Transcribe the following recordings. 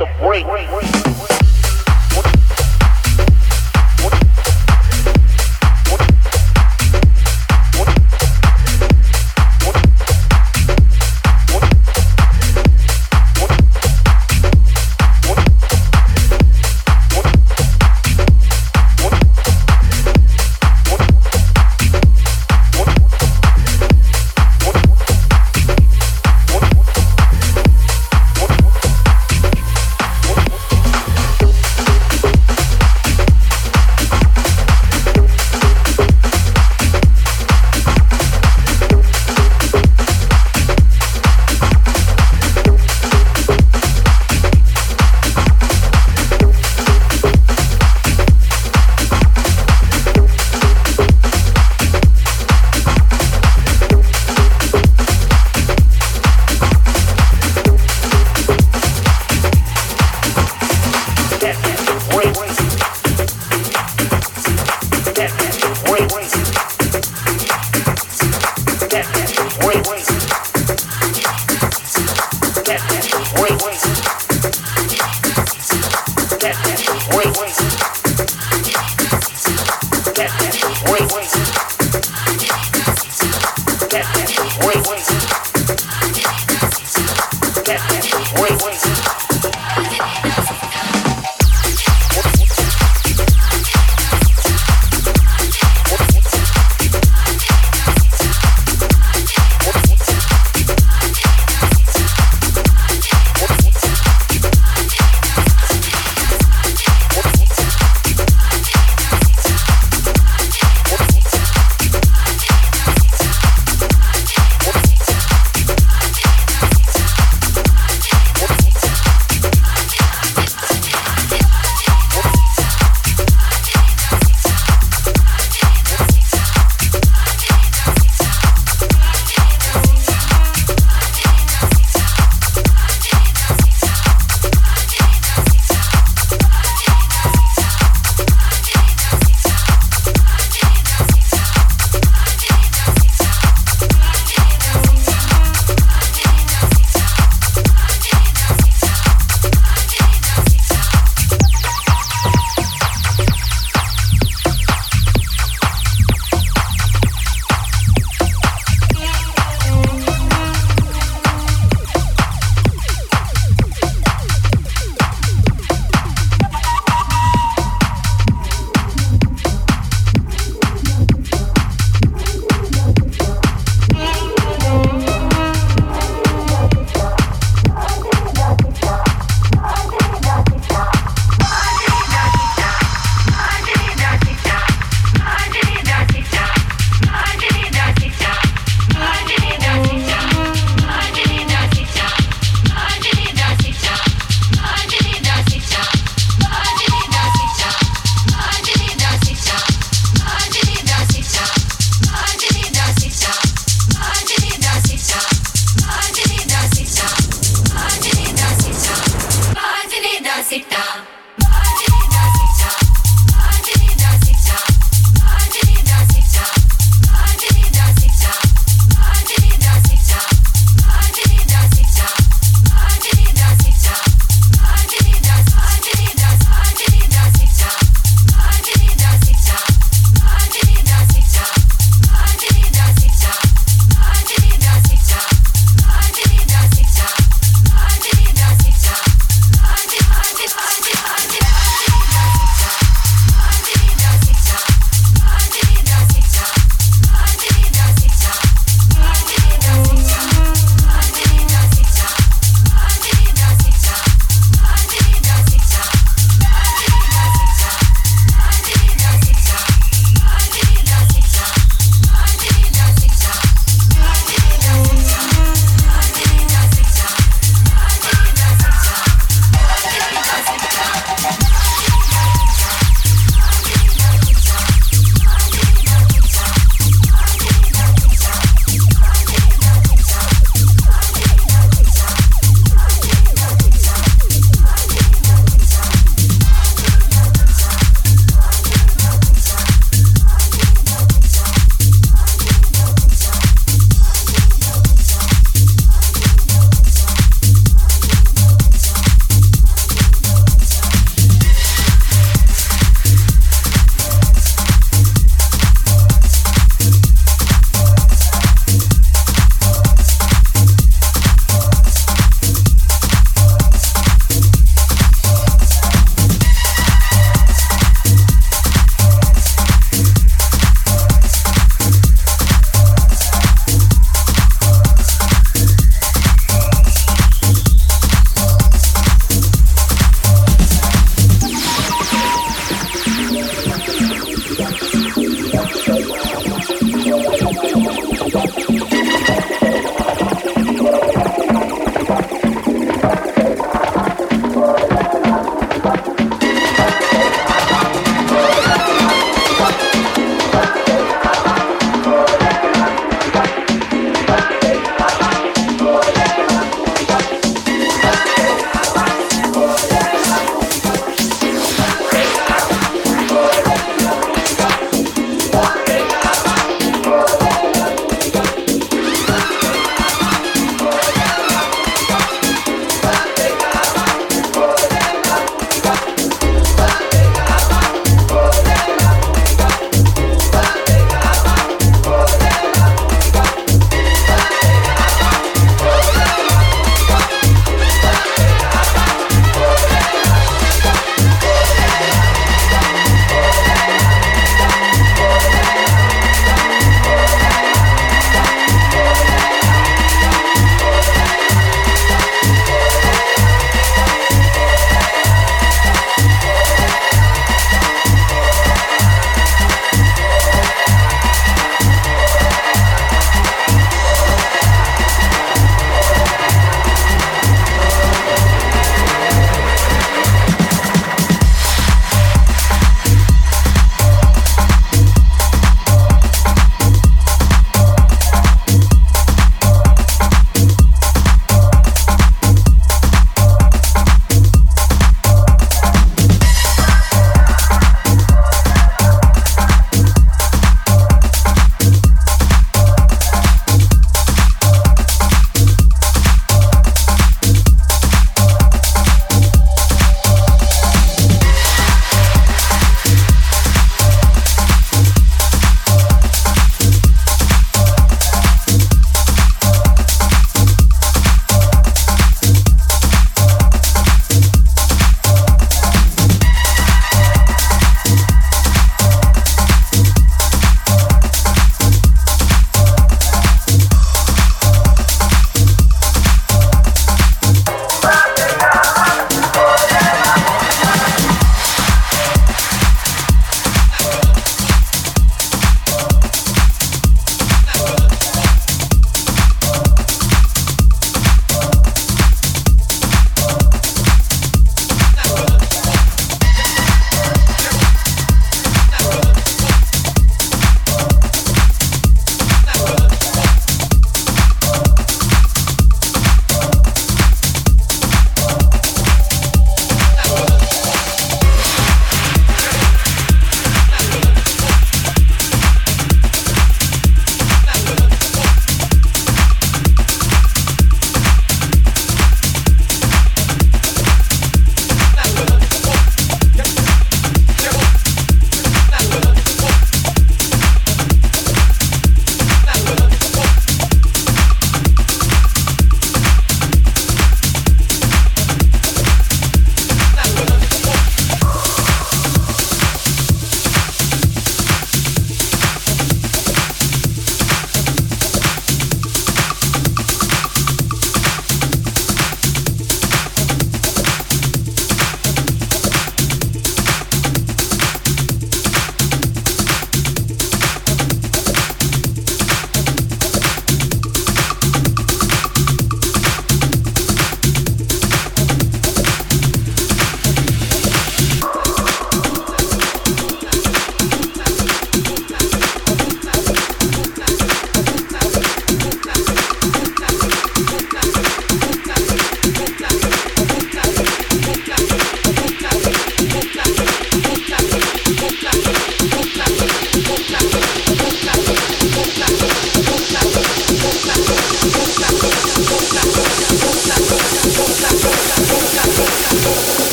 the break.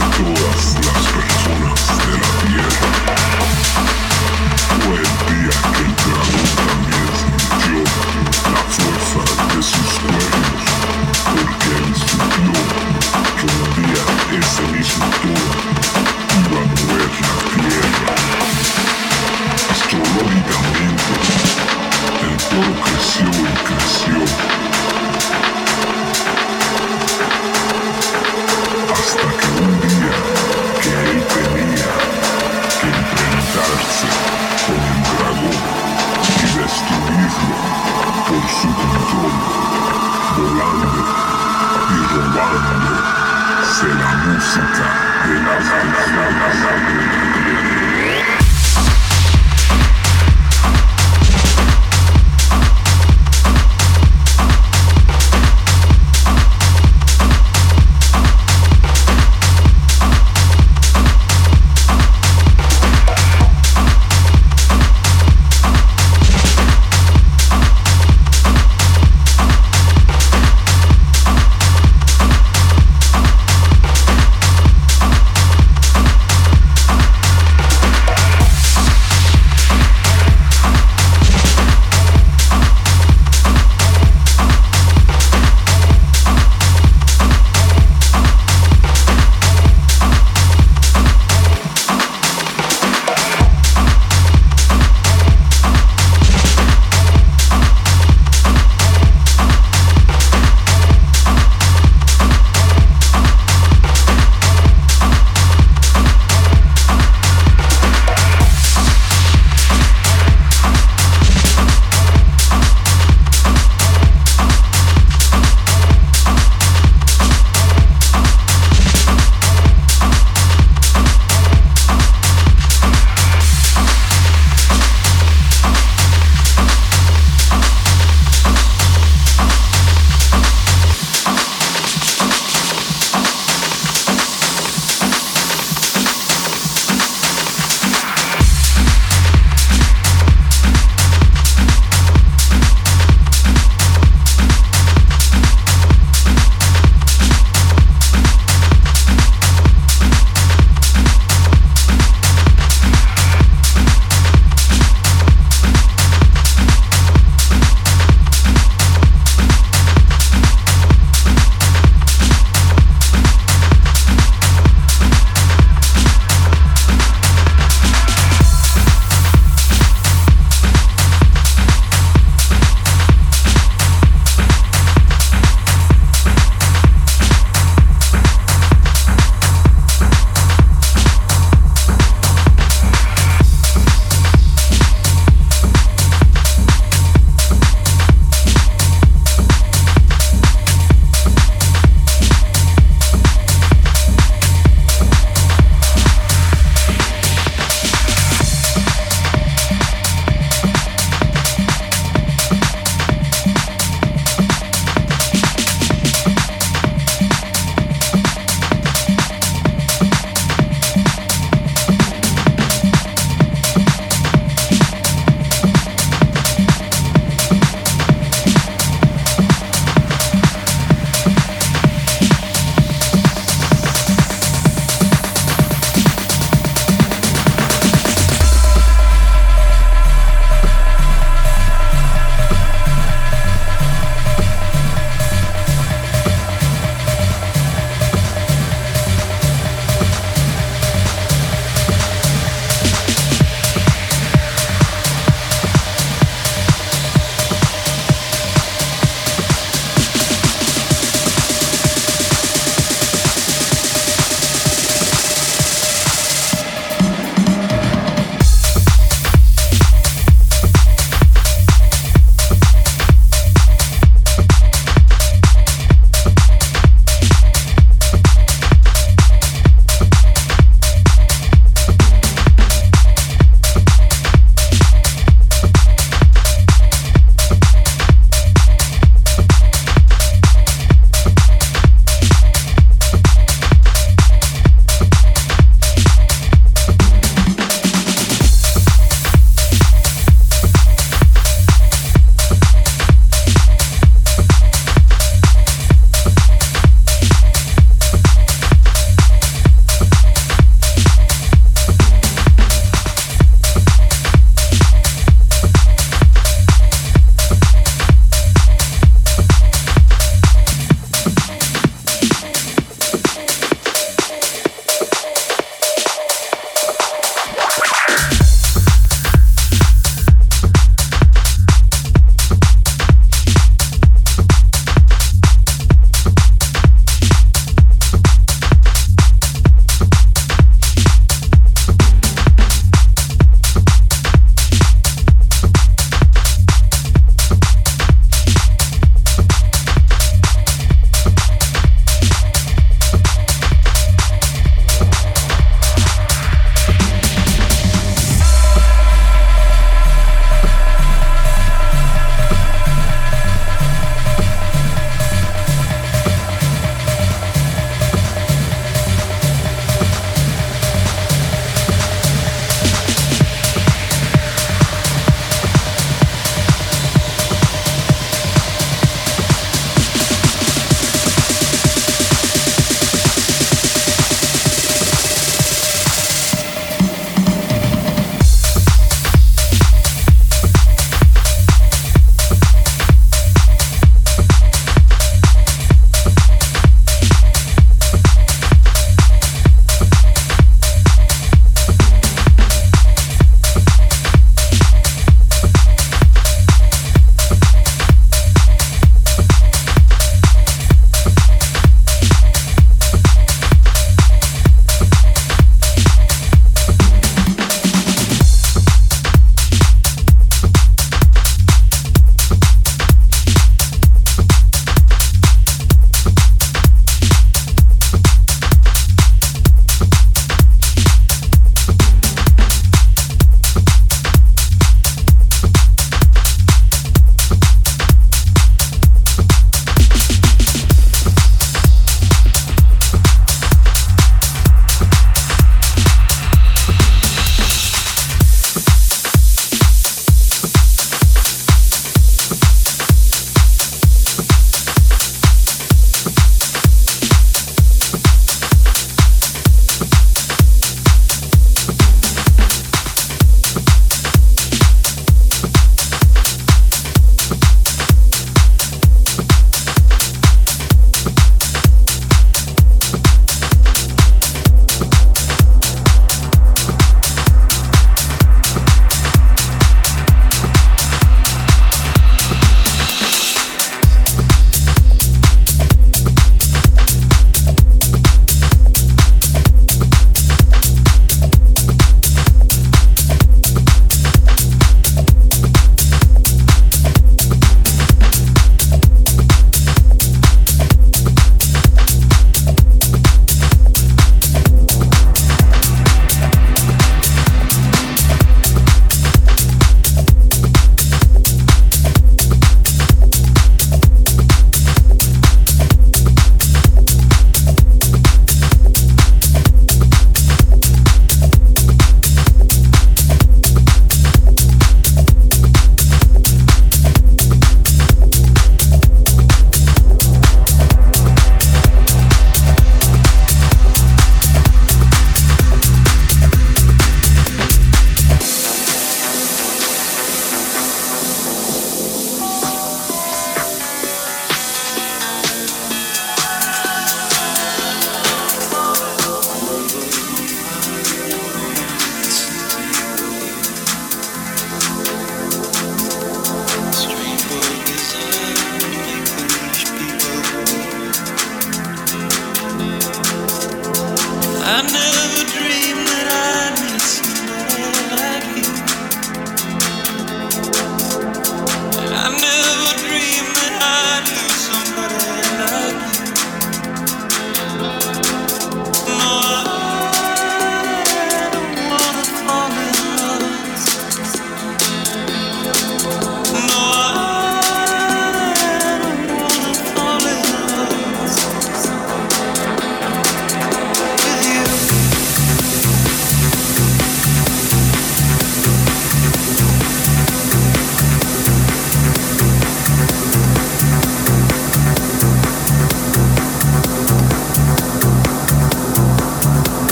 unsinkable.